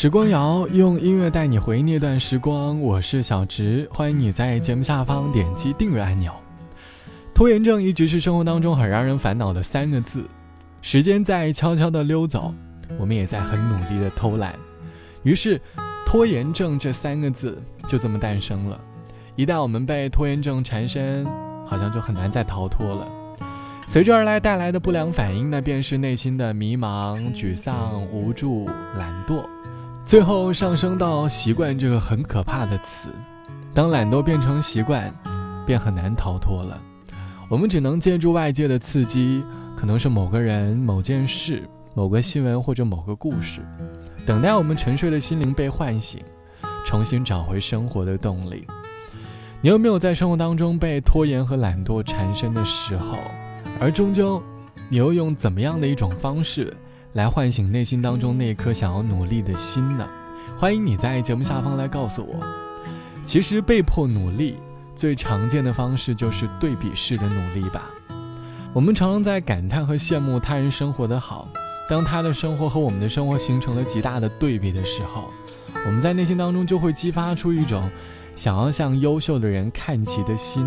时光谣用音乐带你回忆那段时光，我是小直，欢迎你在节目下方点击订阅按钮。拖延症一直是生活当中很让人烦恼的三个字，时间在悄悄的溜走，我们也在很努力的偷懒，于是拖延症这三个字就这么诞生了。一旦我们被拖延症缠身，好像就很难再逃脱了。随之而来带来的不良反应，那便是内心的迷茫、沮丧、无助、懒惰。最后上升到习惯这个很可怕的词，当懒惰变成习惯，便很难逃脱了。我们只能借助外界的刺激，可能是某个人、某件事、某个新闻或者某个故事，等待我们沉睡的心灵被唤醒，重新找回生活的动力。你有没有在生活当中被拖延和懒惰缠身的时候？而终究，你又用怎么样的一种方式？来唤醒内心当中那颗想要努力的心呢？欢迎你在节目下方来告诉我。其实被迫努力最常见的方式就是对比式的努力吧。我们常常在感叹和羡慕他人生活的好，当他的生活和我们的生活形成了极大的对比的时候，我们在内心当中就会激发出一种想要向优秀的人看齐的心。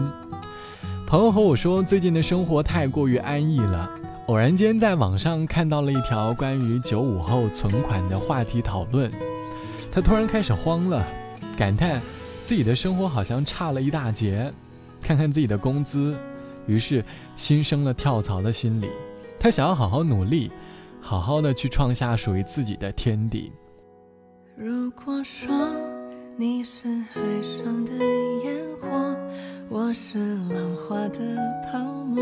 朋友和我说，最近的生活太过于安逸了。偶然间在网上看到了一条关于九五后存款的话题讨论，他突然开始慌了，感叹自己的生活好像差了一大截。看看自己的工资，于是心生了跳槽的心理。他想要好好努力，好好的去创下属于自己的天地。如果说你是海上的烟火，我是浪花的泡沫。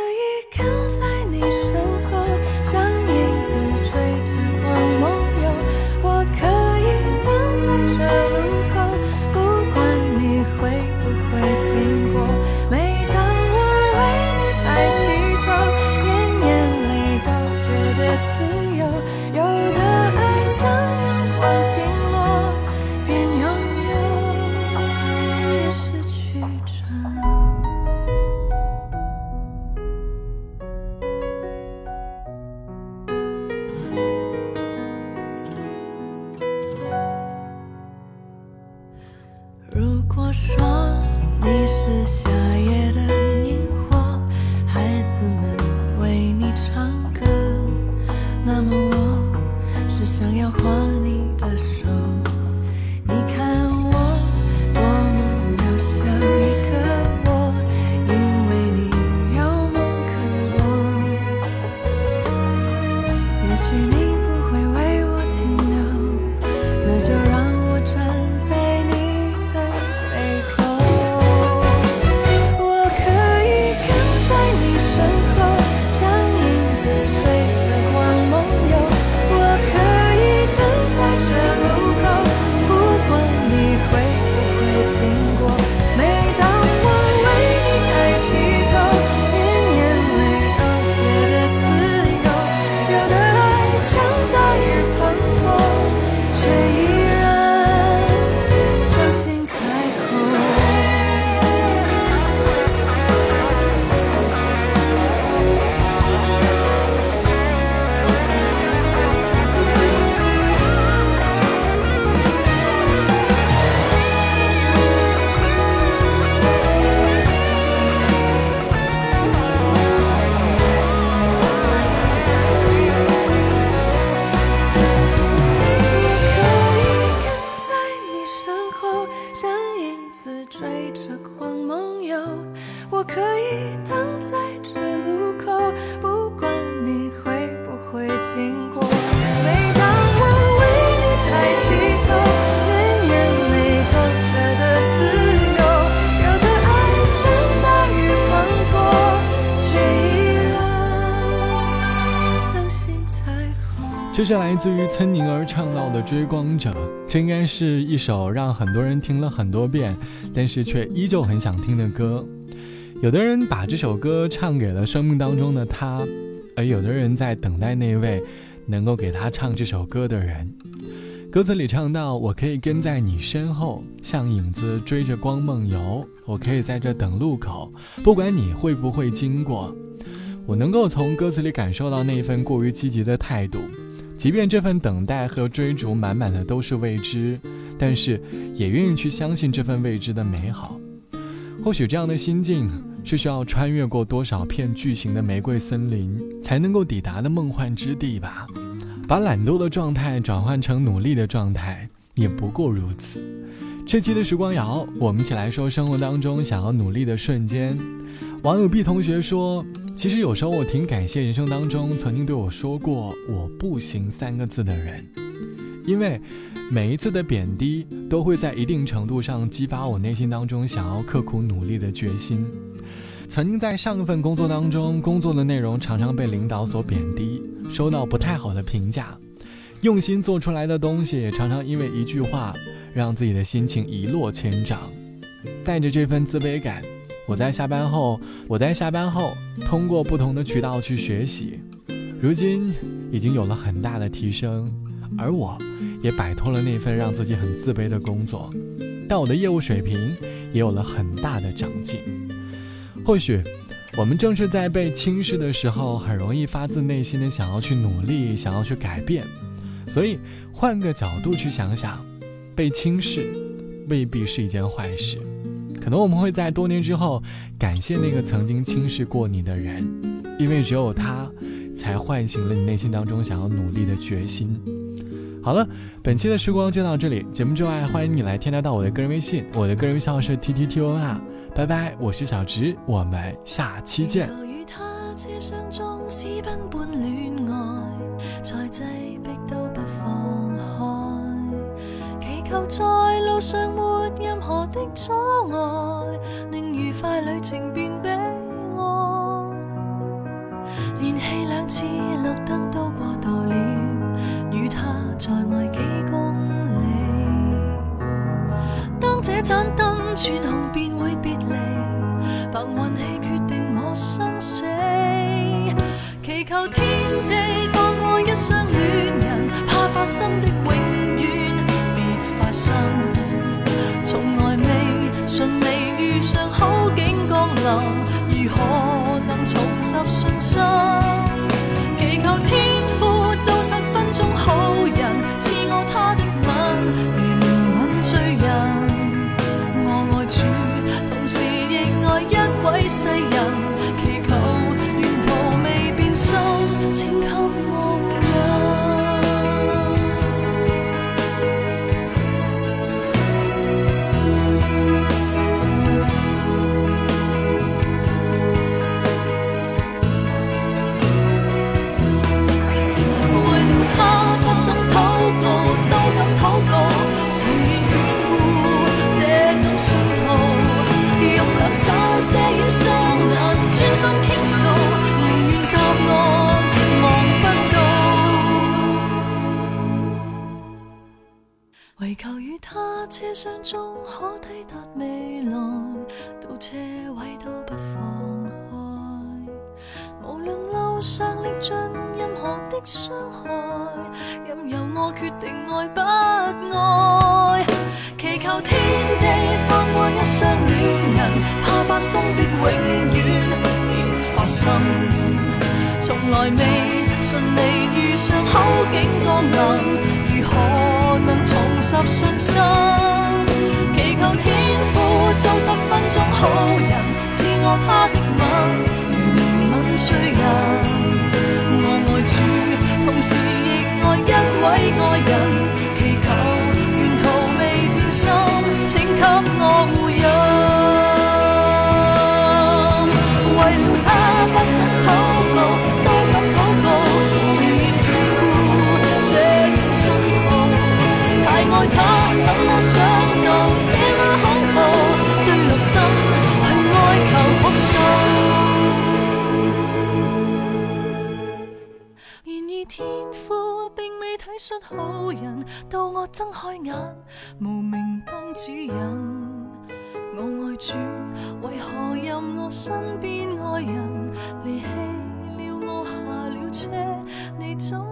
在你身子追着光梦游。我可以等在这路口，不管你会不会经这是来自于岑宁儿唱到的《追光者》，这应该是一首让很多人听了很多遍，但是却依旧很想听的歌。有的人把这首歌唱给了生命当中的他，而有的人在等待那位能够给他唱这首歌的人。歌词里唱到：“我可以跟在你身后，像影子追着光梦游。我可以在这等路口，不管你会不会经过。”我能够从歌词里感受到那一份过于积极的态度。即便这份等待和追逐满满的都是未知，但是也愿意去相信这份未知的美好。或许这样的心境是需要穿越过多少片巨型的玫瑰森林才能够抵达的梦幻之地吧。把懒惰的状态转换成努力的状态，也不过如此。这期的时光谣，我们一起来说生活当中想要努力的瞬间。网友 B 同学说。其实有时候我挺感谢人生当中曾经对我说过“我不行”三个字的人，因为每一次的贬低都会在一定程度上激发我内心当中想要刻苦努力的决心。曾经在上一份工作当中，工作的内容常常被领导所贬低，收到不太好的评价，用心做出来的东西常常因为一句话让自己的心情一落千丈，带着这份自卑感。我在下班后，我在下班后通过不同的渠道去学习，如今已经有了很大的提升，而我也摆脱了那份让自己很自卑的工作，但我的业务水平也有了很大的长进。或许，我们正是在被轻视的时候，很容易发自内心的想要去努力，想要去改变。所以，换个角度去想想，被轻视未必是一件坏事。可能我们会在多年之后感谢那个曾经轻视过你的人，因为只有他，才唤醒了你内心当中想要努力的决心。好了，本期的时光就到这里。节目之外，欢迎你来添加到我的个人微信，我的个人微信号是 t t t o n 啊。拜拜，我是小直，我们下期见。求在路上任何的阻碍，令愉快旅程变悲哀。连气两次绿灯都过度了，与他再爱几公里。当这盏灯转红，便会别离。凭运气决定我生死，祈求天地放过一双恋人，怕发生的永。顺利遇上好景降临，如何车厢中可抵达未来，到车位都不放开。无论路上历尽任何的伤害，任由我决定爱不爱。祈求天地放过一双恋人，怕发生的永远别发生。从来未顺利遇上好景降临，如何能重拾信心？求天父做十分钟好人，赐我他的吻，怜悯罪人。我爱主，同时好人，到我睁开眼，无明灯指引。我爱主，为何任我身边爱人离弃了我下了车？你怎？